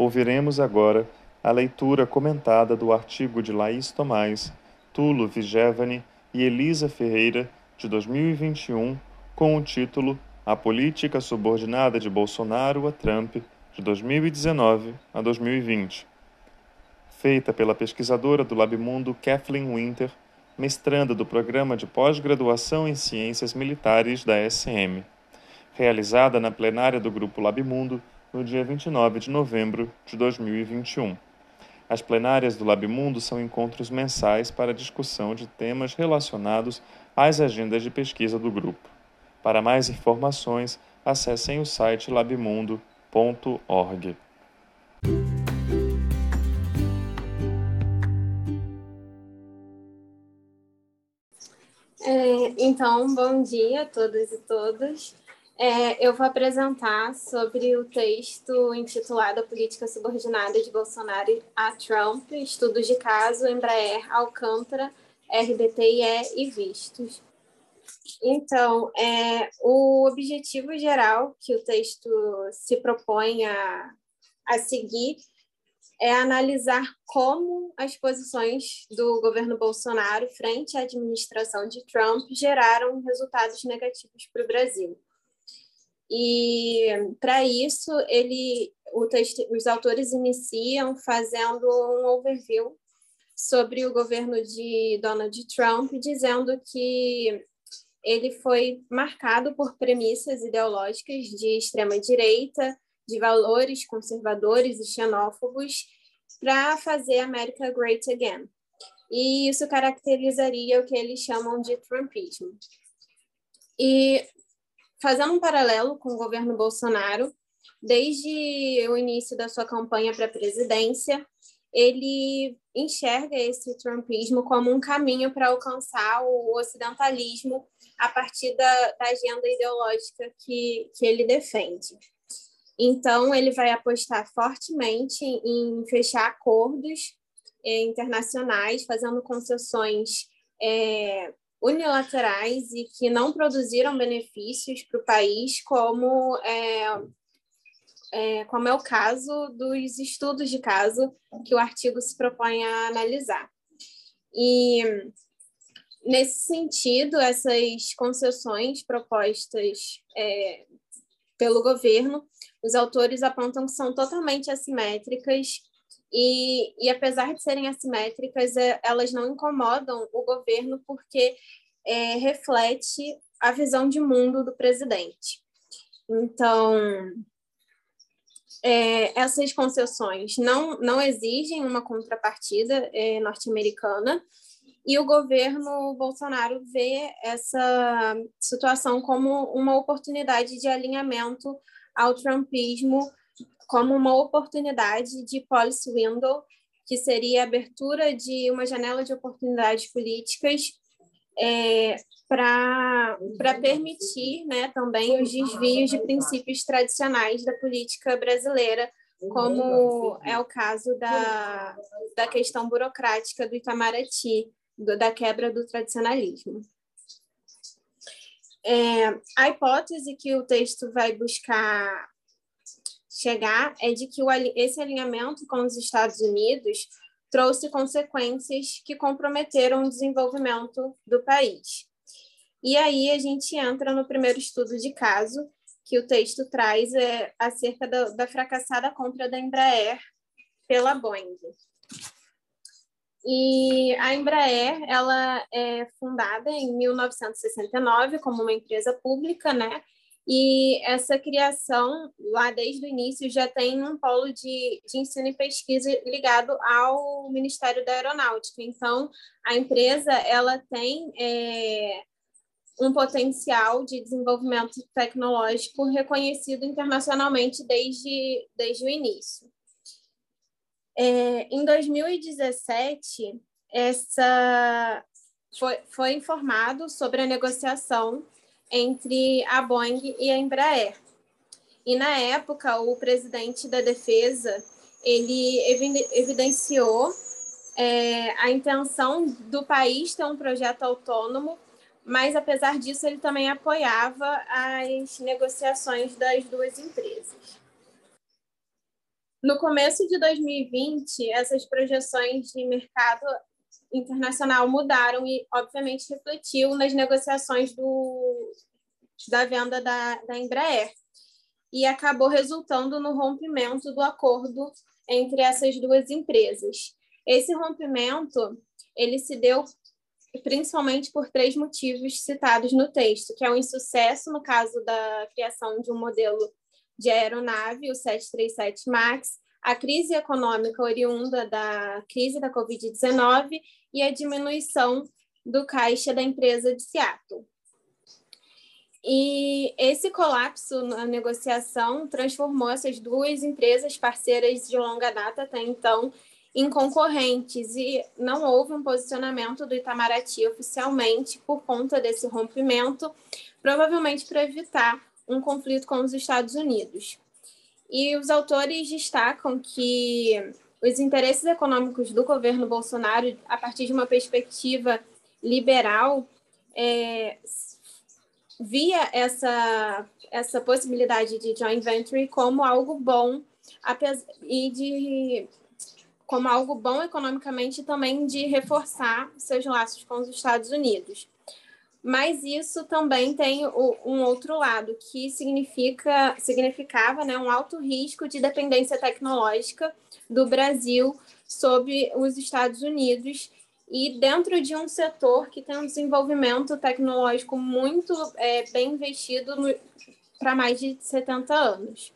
Ouviremos agora a leitura comentada do artigo de Laís Tomás, Tulo Vigevani e Elisa Ferreira, de 2021, com o título A Política Subordinada de Bolsonaro a Trump, de 2019 a 2020. Feita pela pesquisadora do Labmundo Kathleen Winter, mestranda do Programa de Pós-Graduação em Ciências Militares da SM, realizada na plenária do Grupo Labmundo no dia 29 de novembro de 2021. As plenárias do Labmundo são encontros mensais para discussão de temas relacionados às agendas de pesquisa do grupo. Para mais informações, acessem o site labmundo.org. É, então, bom dia a todas e todos. É, eu vou apresentar sobre o texto intitulado A Política Subordinada de Bolsonaro a Trump, Estudos de Caso, Embraer, Alcântara, RBTIE e Vistos. Então, é, o objetivo geral que o texto se propõe a, a seguir é analisar como as posições do governo Bolsonaro frente à administração de Trump geraram resultados negativos para o Brasil. E para isso, ele, texto, os autores iniciam fazendo um overview sobre o governo de Donald Trump, dizendo que ele foi marcado por premissas ideológicas de extrema direita, de valores conservadores e xenófobos para fazer a América great again. E isso caracterizaria o que eles chamam de Trumpismo. E fazendo um paralelo com o governo Bolsonaro, desde o início da sua campanha para a presidência, ele enxerga esse trumpismo como um caminho para alcançar o ocidentalismo a partir da, da agenda ideológica que, que ele defende. Então, ele vai apostar fortemente em fechar acordos é, internacionais, fazendo concessões é, unilaterais e que não produziram benefícios para o país, como é, é, como é o caso dos estudos de caso que o artigo se propõe a analisar. E, nesse sentido, essas concessões propostas é, pelo governo os autores apontam que são totalmente assimétricas e, e apesar de serem assimétricas, é, elas não incomodam o governo porque é, reflete a visão de mundo do presidente. Então, é, essas concessões não, não exigem uma contrapartida é, norte-americana e o governo Bolsonaro vê essa situação como uma oportunidade de alinhamento ao trumpismo como uma oportunidade de policy window, que seria a abertura de uma janela de oportunidades políticas é, para permitir né, também os desvios de princípios tradicionais da política brasileira, como é o caso da, da questão burocrática do Itamaraty, do, da quebra do tradicionalismo. É, a hipótese que o texto vai buscar chegar é de que o, esse alinhamento com os Estados Unidos trouxe consequências que comprometeram o desenvolvimento do país. E aí a gente entra no primeiro estudo de caso que o texto traz é acerca da, da fracassada compra da Embraer pela Boeing. E a Embraer, ela é fundada em 1969 como uma empresa pública, né? E essa criação, lá desde o início, já tem um polo de, de ensino e pesquisa ligado ao Ministério da Aeronáutica. Então, a empresa ela tem é, um potencial de desenvolvimento tecnológico reconhecido internacionalmente desde, desde o início. É, em 2017, essa foi, foi informado sobre a negociação entre a Boeing e a Embraer. E na época, o presidente da defesa ele evidenciou é, a intenção do país ter um projeto autônomo, mas apesar disso ele também apoiava as negociações das duas empresas. No começo de 2020, essas projeções de mercado internacional mudaram e, obviamente, refletiu nas negociações do, da venda da, da Embraer. E acabou resultando no rompimento do acordo entre essas duas empresas. Esse rompimento ele se deu principalmente por três motivos citados no texto, que é o insucesso no caso da criação de um modelo de aeronave, o 737 MAX, a crise econômica oriunda da crise da Covid-19 e a diminuição do caixa da empresa de Seattle. E esse colapso na negociação transformou essas duas empresas parceiras de longa data até então em concorrentes e não houve um posicionamento do Itamaraty oficialmente por conta desse rompimento, provavelmente para evitar um conflito com os Estados Unidos. E os autores destacam que os interesses econômicos do governo Bolsonaro, a partir de uma perspectiva liberal, é, via essa, essa possibilidade de joint venture como algo bom e de como algo bom economicamente também de reforçar seus laços com os Estados Unidos. Mas isso também tem um outro lado, que significa, significava né, um alto risco de dependência tecnológica do Brasil sobre os Estados Unidos e dentro de um setor que tem um desenvolvimento tecnológico muito é, bem investido para mais de 70 anos.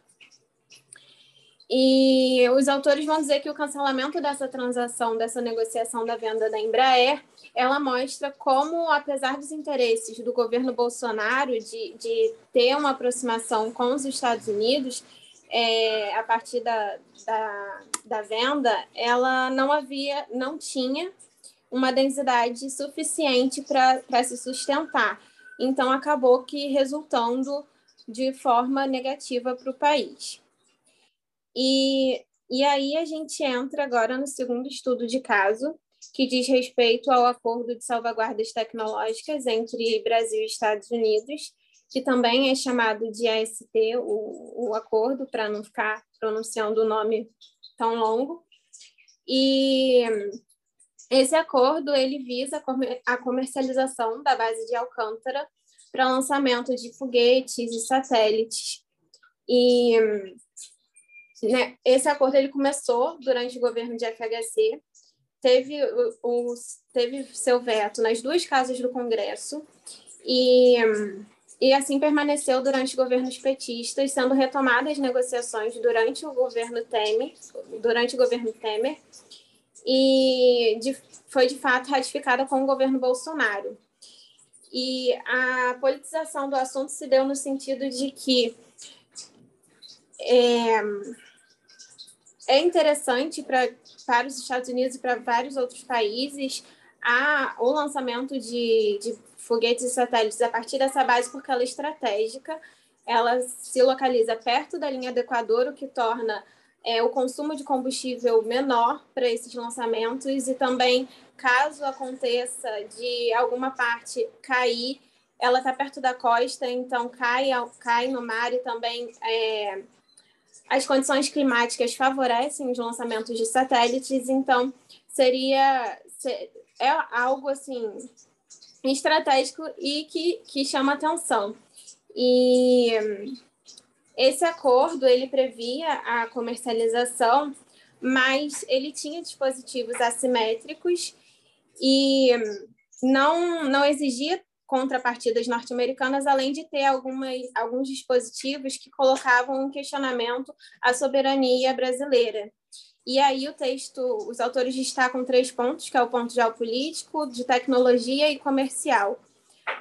E os autores vão dizer que o cancelamento dessa transação, dessa negociação da venda da Embraer, ela mostra como, apesar dos interesses do governo Bolsonaro de, de ter uma aproximação com os Estados Unidos, é, a partir da, da, da venda, ela não havia, não tinha uma densidade suficiente para se sustentar. Então, acabou que resultando de forma negativa para o país. E, e aí a gente entra agora no segundo estudo de caso, que diz respeito ao acordo de salvaguardas tecnológicas entre Brasil e Estados Unidos, que também é chamado de AST, o, o acordo, para não ficar pronunciando o nome tão longo. E esse acordo ele visa a comercialização da base de Alcântara para lançamento de foguetes e satélites. E né, esse acordo ele começou durante o governo de FHC, teve, o, teve seu veto nas duas casas do Congresso e, e assim permaneceu durante governos petistas, sendo retomadas negociações durante o governo Temer, durante o governo Temer e de, foi de fato ratificada com o governo Bolsonaro. E a politização do assunto se deu no sentido de que é, é interessante pra, para os Estados Unidos e para vários outros países a, o lançamento de, de foguetes e satélites a partir dessa base, porque ela é estratégica, ela se localiza perto da linha do Equador, o que torna é, o consumo de combustível menor para esses lançamentos e também, caso aconteça de alguma parte cair, ela está perto da costa, então cai, cai no mar e também é, as condições climáticas favorecem os lançamentos de satélites, então seria é algo assim estratégico e que, que chama atenção. E esse acordo ele previa a comercialização, mas ele tinha dispositivos assimétricos e não não exigia contrapartidas norte-americanas, além de ter algumas, alguns dispositivos que colocavam em questionamento a soberania brasileira. E aí o texto, os autores destacam três pontos, que é o ponto geopolítico, de tecnologia e comercial.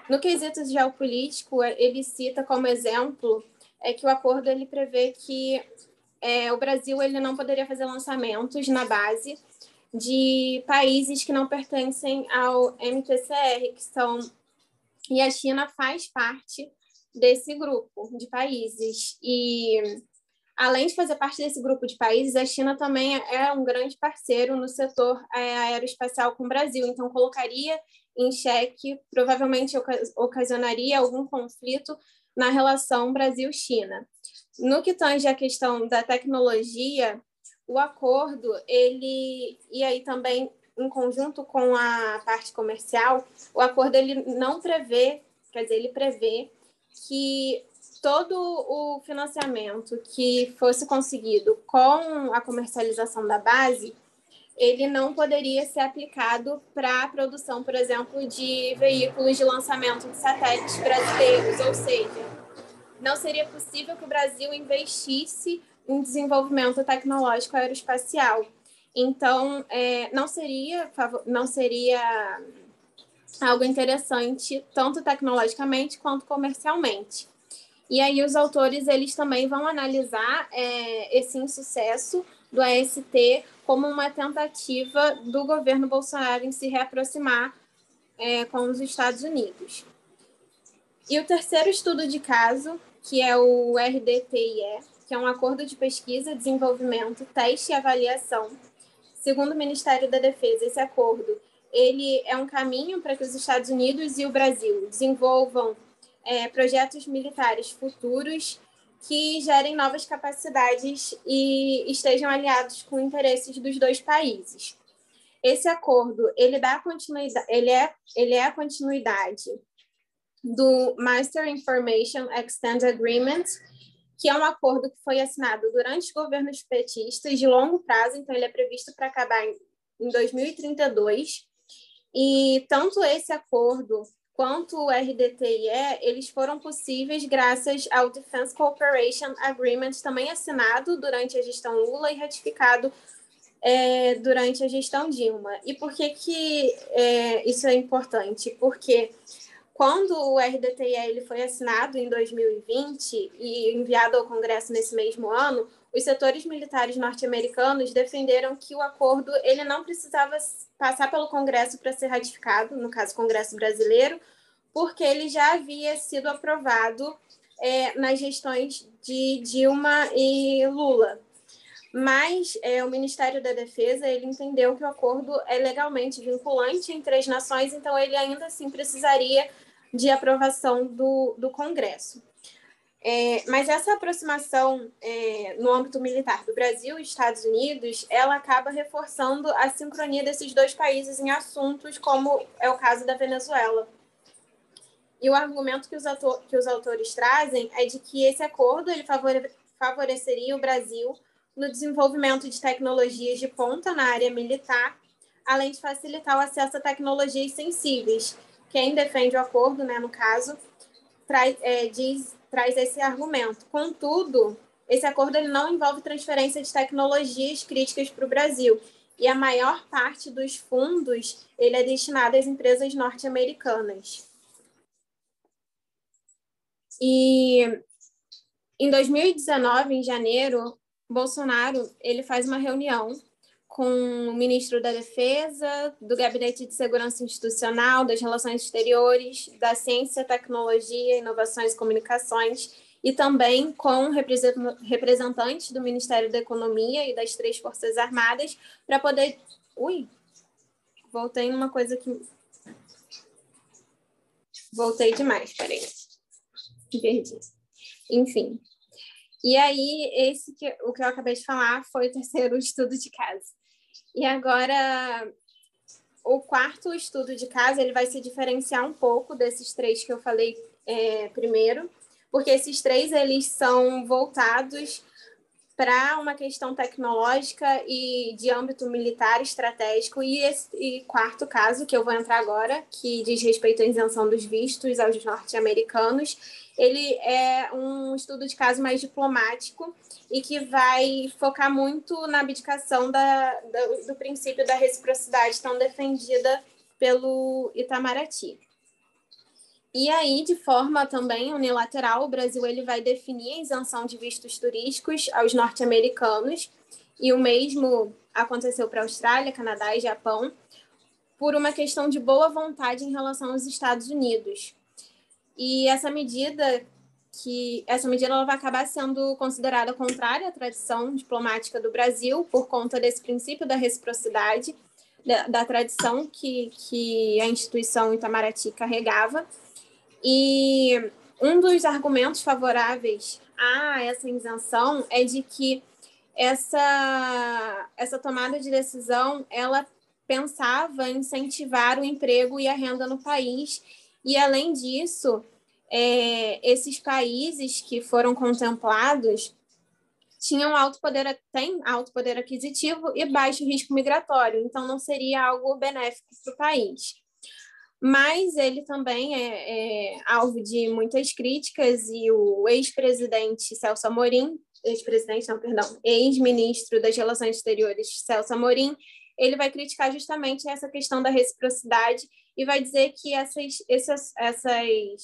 No quesito geopolítico, ele cita como exemplo é que o acordo ele prevê que é, o Brasil ele não poderia fazer lançamentos na base de países que não pertencem ao MTCR, que são e a China faz parte desse grupo de países. E, além de fazer parte desse grupo de países, a China também é um grande parceiro no setor é, aeroespacial com o Brasil. Então, colocaria em xeque, provavelmente ocasionaria algum conflito na relação Brasil-China. No que tange a questão da tecnologia, o acordo, ele e aí também em conjunto com a parte comercial, o acordo ele não prevê, quer dizer, ele prevê que todo o financiamento que fosse conseguido com a comercialização da base, ele não poderia ser aplicado para a produção, por exemplo, de veículos de lançamento de satélites brasileiros, ou seja, não seria possível que o Brasil investisse em desenvolvimento tecnológico aeroespacial. Então, é, não seria não seria algo interessante tanto tecnologicamente quanto comercialmente. E aí os autores eles também vão analisar é, esse insucesso do AST como uma tentativa do governo Bolsonaro em se reaproximar é, com os Estados Unidos. E o terceiro estudo de caso, que é o RDTIE, que é um acordo de pesquisa, desenvolvimento, teste e avaliação. Segundo o Ministério da Defesa, esse acordo ele é um caminho para que os Estados Unidos e o Brasil desenvolvam é, projetos militares futuros que gerem novas capacidades e estejam aliados com interesses dos dois países. Esse acordo ele dá continuidade, ele é, ele é a continuidade do Master Information Extend Agreement, que é um acordo que foi assinado durante os governos petistas de longo prazo, então ele é previsto para acabar em, em 2032. E tanto esse acordo quanto o RDTIE, eles foram possíveis graças ao Defense Cooperation Agreement, também assinado durante a gestão Lula e ratificado é, durante a gestão Dilma. E por que, que é, isso é importante? Porque quando o RDTIE ele foi assinado em 2020 e enviado ao Congresso nesse mesmo ano, os setores militares norte-americanos defenderam que o acordo ele não precisava passar pelo Congresso para ser ratificado, no caso, Congresso brasileiro, porque ele já havia sido aprovado é, nas gestões de Dilma e Lula. Mas é, o Ministério da Defesa ele entendeu que o acordo é legalmente vinculante entre as nações, então ele ainda assim precisaria de aprovação do, do Congresso. É, mas essa aproximação é, no âmbito militar do Brasil e Estados Unidos, ela acaba reforçando a sincronia desses dois países em assuntos como é o caso da Venezuela. E o argumento que os, autor, que os autores trazem é de que esse acordo ele favore, favoreceria o Brasil no desenvolvimento de tecnologias de ponta na área militar, além de facilitar o acesso a tecnologias sensíveis. Quem defende o acordo, né, no caso, traz, é, diz traz esse argumento. Contudo, esse acordo ele não envolve transferência de tecnologias críticas para o Brasil. E a maior parte dos fundos ele é destinado às empresas norte-americanas. E em 2019, em janeiro, Bolsonaro ele faz uma reunião com o ministro da Defesa, do Gabinete de Segurança Institucional, das Relações Exteriores, da Ciência, Tecnologia, Inovações e Comunicações, e também com representantes do Ministério da Economia e das três Forças Armadas, para poder. Ui! Voltei numa coisa que. Voltei demais, peraí. Perdi. Enfim. E aí, esse que, o que eu acabei de falar foi o terceiro estudo de caso. E agora, o quarto estudo de caso, ele vai se diferenciar um pouco desses três que eu falei é, primeiro, porque esses três, eles são voltados para uma questão tecnológica e de âmbito militar estratégico. E esse e quarto caso, que eu vou entrar agora, que diz respeito à isenção dos vistos aos norte-americanos, ele é um estudo de caso mais diplomático e que vai focar muito na abdicação da, da, do princípio da reciprocidade tão defendida pelo Itamaraty. E aí, de forma também unilateral, o Brasil ele vai definir a isenção de vistos turísticos aos norte-americanos, e o mesmo aconteceu para a Austrália, Canadá e Japão, por uma questão de boa vontade em relação aos Estados Unidos. E essa medida que essa medida ela vai acabar sendo considerada contrária à tradição diplomática do Brasil por conta desse princípio da reciprocidade da, da tradição que, que a instituição Itamaraty carregava. E um dos argumentos favoráveis a essa isenção é de que essa, essa tomada de decisão ela pensava incentivar o emprego e a renda no país e além disso é, esses países que foram contemplados tinham alto poder têm alto poder aquisitivo e baixo risco migratório. Então não seria algo benéfico para o país. Mas ele também é, é, alvo de muitas críticas e o ex-presidente Celso Amorim, ex-presidente, não, perdão, ex-ministro das Relações Exteriores Celso Amorim, ele vai criticar justamente essa questão da reciprocidade e vai dizer que essas, essas, essas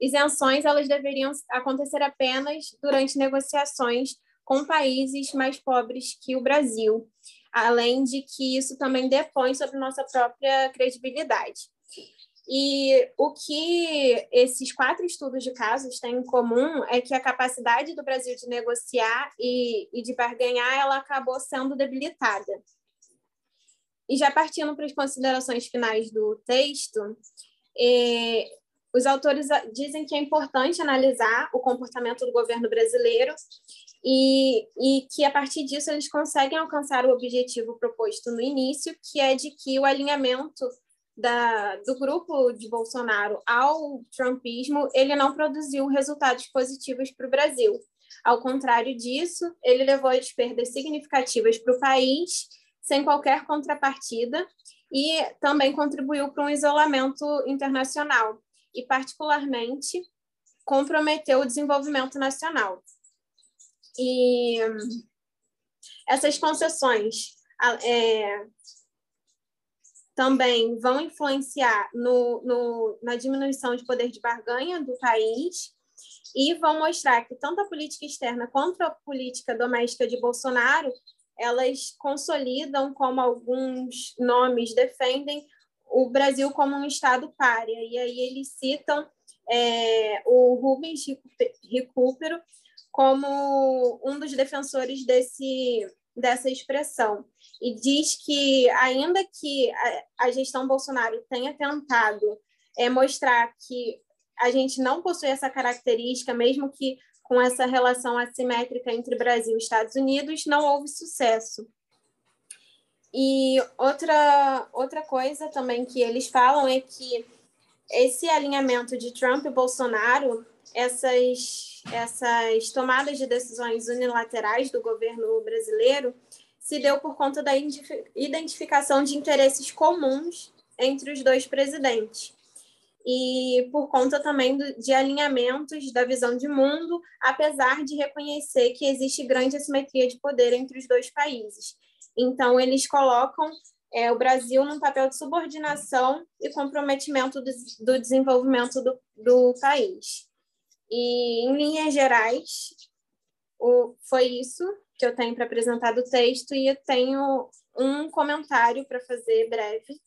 isenções elas deveriam acontecer apenas durante negociações com países mais pobres que o Brasil além de que isso também depõe sobre nossa própria credibilidade. E o que esses quatro estudos de casos têm em comum é que a capacidade do Brasil de negociar e, e de barganhar ela acabou sendo debilitada. E já partindo para as considerações finais do texto, eh, os autores dizem que é importante analisar o comportamento do governo brasileiro e, e que a partir disso eles conseguem alcançar o objetivo proposto no início, que é de que o alinhamento da, do grupo de Bolsonaro ao trumpismo ele não produziu resultados positivos para o Brasil. Ao contrário disso, ele levou a perdas significativas para o país, sem qualquer contrapartida, e também contribuiu para um isolamento internacional, e, particularmente, comprometeu o desenvolvimento nacional. E essas concessões é, também vão influenciar no, no, na diminuição de poder de barganha do país e vão mostrar que tanto a política externa quanto a política doméstica de Bolsonaro elas consolidam, como alguns nomes defendem, o Brasil como um Estado párea. E aí eles citam é, o Rubens Recupero como um dos defensores desse, dessa expressão e diz que, ainda que a, gestão Bolsonaro tenha tentado é, mostrar que a gente não possui essa característica, mesmo que com essa relação assimétrica entre Brasil e Estados Unidos, não houve sucesso. E outra, outra coisa também que eles falam é que esse alinhamento de Trump e Bolsonaro essas, essas tomadas de decisões unilaterais do governo brasileiro se deu por conta da identificação de interesses comuns entre os dois presidentes e por conta também de alinhamentos da visão de mundo, apesar de reconhecer que existe grande assimetria de poder entre os dois países. Então, eles colocam é, o Brasil num papel de subordinação e comprometimento do, do desenvolvimento do, do país. E, em linhas gerais, o, foi isso que eu tenho para apresentar do texto, e eu tenho um comentário para fazer breve,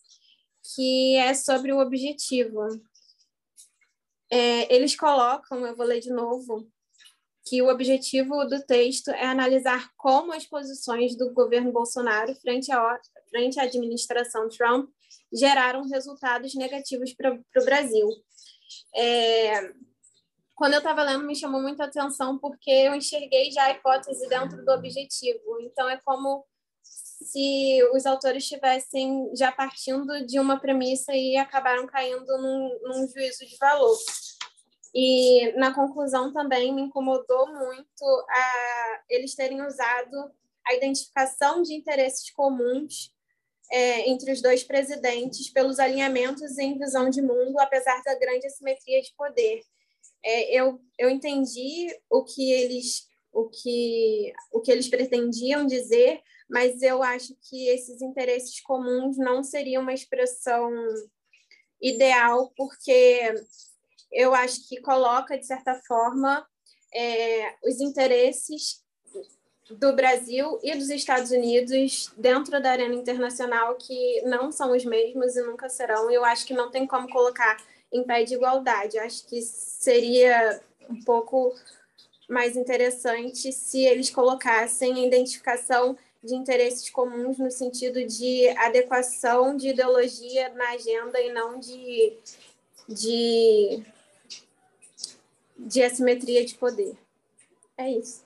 que é sobre o objetivo. É, eles colocam, eu vou ler de novo, que o objetivo do texto é analisar como as posições do governo Bolsonaro frente à, frente à administração Trump geraram resultados negativos para o Brasil. É, quando eu estava lendo, me chamou muita atenção porque eu enxerguei já a hipótese dentro do objetivo. Então, é como se os autores estivessem já partindo de uma premissa e acabaram caindo num, num juízo de valor. E na conclusão também me incomodou muito a, eles terem usado a identificação de interesses comuns é, entre os dois presidentes pelos alinhamentos em visão de mundo, apesar da grande assimetria de poder é, eu, eu entendi o que eles o que o que eles pretendiam dizer, mas eu acho que esses interesses comuns não seriam uma expressão ideal, porque eu acho que coloca de certa forma é, os interesses do Brasil e dos Estados Unidos dentro da arena internacional que não são os mesmos e nunca serão. Eu acho que não tem como colocar em pé de igualdade. Acho que seria um pouco mais interessante se eles colocassem a identificação de interesses comuns no sentido de adequação de ideologia na agenda e não de, de, de assimetria de poder. É isso.